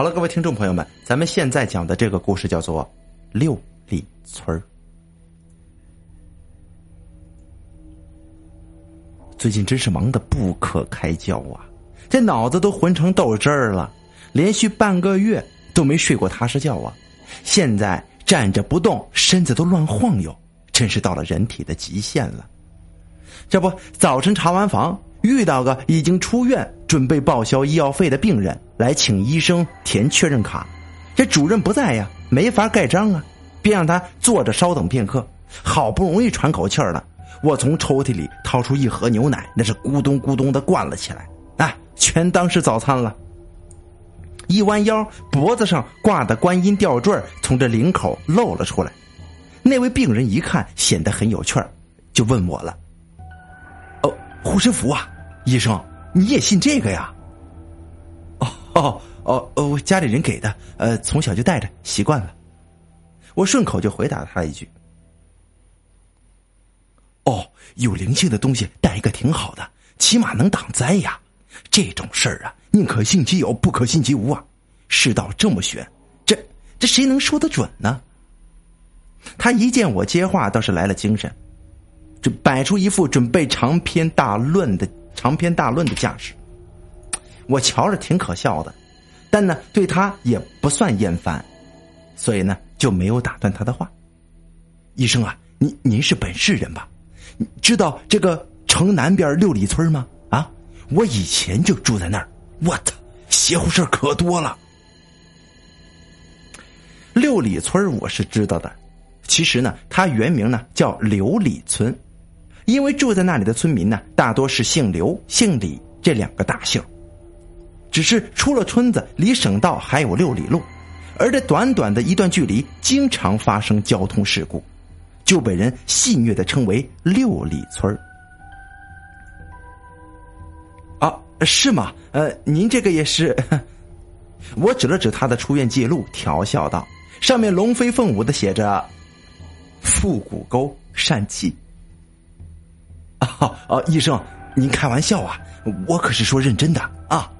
好了，各位听众朋友们，咱们现在讲的这个故事叫做《六里村》。最近真是忙得不可开交啊，这脑子都混成豆汁儿了，连续半个月都没睡过踏实觉啊！现在站着不动，身子都乱晃悠，真是到了人体的极限了。这不，早晨查完房，遇到个已经出院、准备报销医药费的病人，来请医生填确认卡。这主任不在呀，没法盖章啊，便让他坐着稍等片刻。好不容易喘口气儿了。我从抽屉里掏出一盒牛奶，那是咕咚咕咚的灌了起来，啊，全当是早餐了。一弯腰，脖子上挂的观音吊坠从这领口露了出来。那位病人一看，显得很有趣儿，就问我了：“哦，护身符啊，医生，你也信这个呀？”“哦哦哦哦，家里人给的，呃，从小就带着，习惯了。”我顺口就回答了他一句。哦，有灵性的东西带一个挺好的，起码能挡灾呀。这种事儿啊，宁可信其有，不可信其无啊。世道这么玄，这这谁能说得准呢？他一见我接话，倒是来了精神，这摆出一副准备长篇大论的长篇大论的架势。我瞧着挺可笑的，但呢，对他也不算厌烦，所以呢，就没有打断他的话。医生啊，您您是本市人吧？知道这个城南边六里村吗？啊，我以前就住在那儿。我操，邪乎事可多了。六里村我是知道的，其实呢，它原名呢叫刘里村，因为住在那里的村民呢，大多是姓刘、姓李这两个大姓。只是出了村子，离省道还有六里路，而这短短的一段距离，经常发生交通事故。就被人戏谑的称为六里村啊，是吗？呃，您这个也是。我指了指他的出院记录，调笑道：“上面龙飞凤舞的写着‘腹股沟疝气’。”啊 啊！医生，您开玩笑啊？我可是说认真的啊！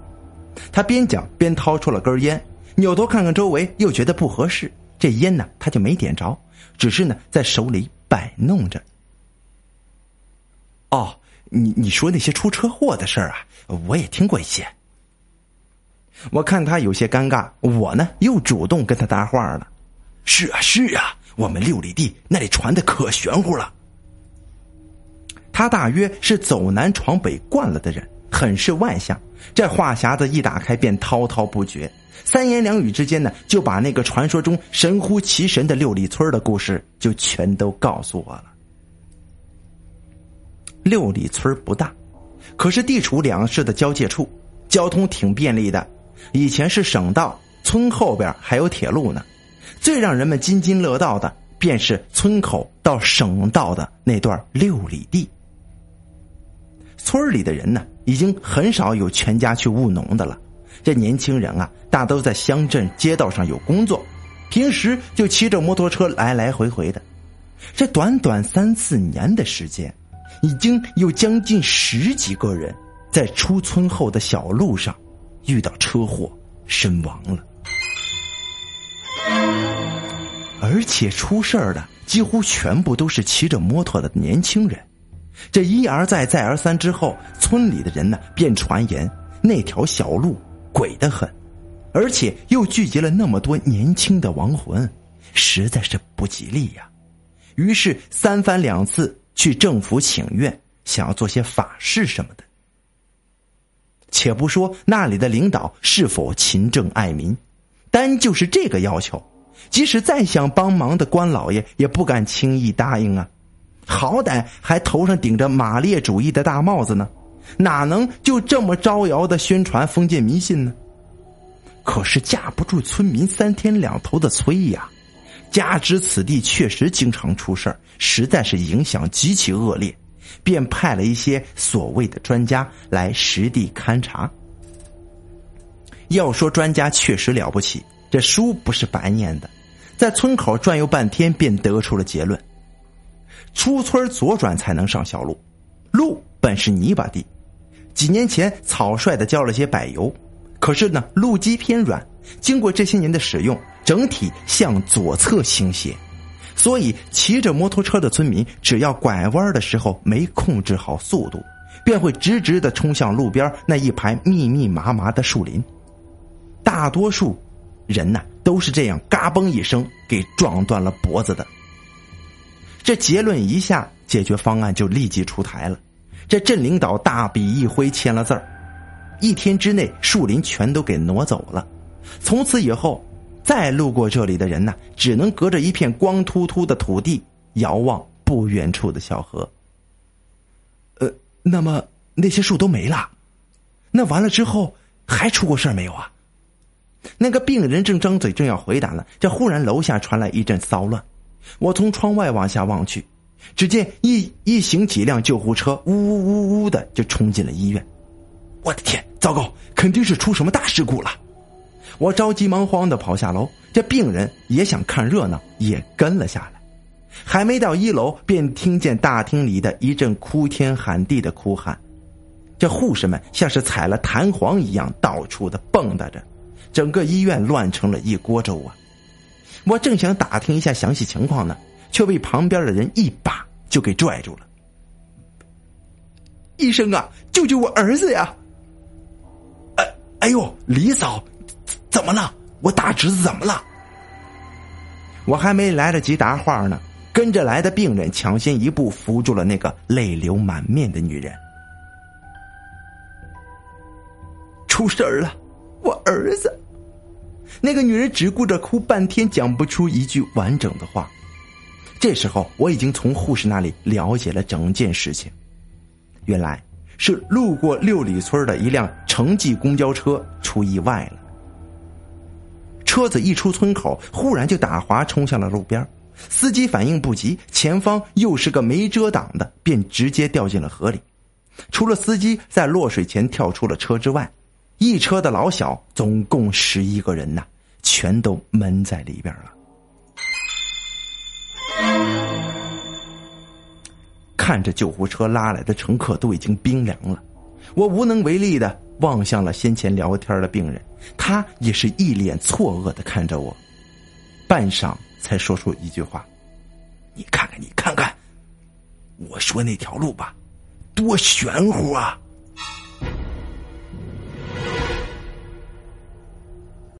他边讲边掏出了根烟，扭头看看周围，又觉得不合适，这烟呢，他就没点着。只是呢，在手里摆弄着。哦，你你说那些出车祸的事儿啊，我也听过一些。我看他有些尴尬，我呢又主动跟他搭话了。是啊，是啊，我们六里地那里传的可玄乎了。他大约是走南闯北惯了的人，很是外向，这话匣子一打开便滔滔不绝。三言两语之间呢，就把那个传说中神乎其神的六里村的故事就全都告诉我了。六里村不大，可是地处两市的交界处，交通挺便利的。以前是省道，村后边还有铁路呢。最让人们津津乐道的，便是村口到省道的那段六里地。村里的人呢，已经很少有全家去务农的了。这年轻人啊，大都在乡镇街道上有工作，平时就骑着摩托车来来回回的。这短短三四年的时间，已经有将近十几个人在出村后的小路上遇到车祸身亡了，而且出事儿的几乎全部都是骑着摩托的年轻人。这一而再再而三之后，村里的人呢便传言那条小路。鬼得很，而且又聚集了那么多年轻的亡魂，实在是不吉利呀。于是三番两次去政府请愿，想要做些法事什么的。且不说那里的领导是否勤政爱民，单就是这个要求，即使再想帮忙的官老爷也不敢轻易答应啊。好歹还头上顶着马列主义的大帽子呢。哪能就这么招摇的宣传封建迷信呢？可是架不住村民三天两头的催呀，加之此地确实经常出事实在是影响极其恶劣，便派了一些所谓的专家来实地勘察。要说专家确实了不起，这书不是白念的，在村口转悠半天，便得出了结论：出村左转才能上小路，路本是泥巴地。几年前草率的浇了些柏油，可是呢，路基偏软，经过这些年的使用，整体向左侧倾斜，所以骑着摩托车的村民只要拐弯的时候没控制好速度，便会直直的冲向路边那一排密密麻麻的树林。大多数人呢都是这样嘎嘣一声给撞断了脖子的。这结论一下，解决方案就立即出台了。这镇领导大笔一挥，签了字儿，一天之内树林全都给挪走了。从此以后，再路过这里的人呢，只能隔着一片光秃秃的土地，遥望不远处的小河。呃，那么那些树都没了，那完了之后还出过事没有啊？那个病人正张嘴正要回答呢，这忽然楼下传来一阵骚乱。我从窗外往下望去，只见一一行几辆救护车呜呜呜呜的就冲进了医院。我的天，糟糕，肯定是出什么大事故了！我着急忙慌的跑下楼，这病人也想看热闹，也跟了下来。还没到一楼，便听见大厅里的一阵哭天喊地的哭喊。这护士们像是踩了弹簧一样，到处的蹦跶着，整个医院乱成了一锅粥啊！我正想打听一下详细情况呢，却被旁边的人一把就给拽住了。医生啊，救救我儿子呀！哎，哎呦，李嫂，怎么了？我大侄子怎么了？我还没来得及答话呢，跟着来的病人抢先一步扶住了那个泪流满面的女人。出事儿了，我儿子。那个女人只顾着哭，半天讲不出一句完整的话。这时候，我已经从护士那里了解了整件事情。原来是路过六里村的一辆城际公交车出意外了。车子一出村口，忽然就打滑，冲向了路边。司机反应不及，前方又是个没遮挡的，便直接掉进了河里。除了司机在落水前跳出了车之外，一车的老小总共十一个人呐，全都闷在里边了。看着救护车拉来的乘客都已经冰凉了，我无能为力的望向了先前聊天的病人，他也是一脸错愕的看着我，半晌才说出一句话：“你看看，你看看，我说那条路吧，多玄乎啊！”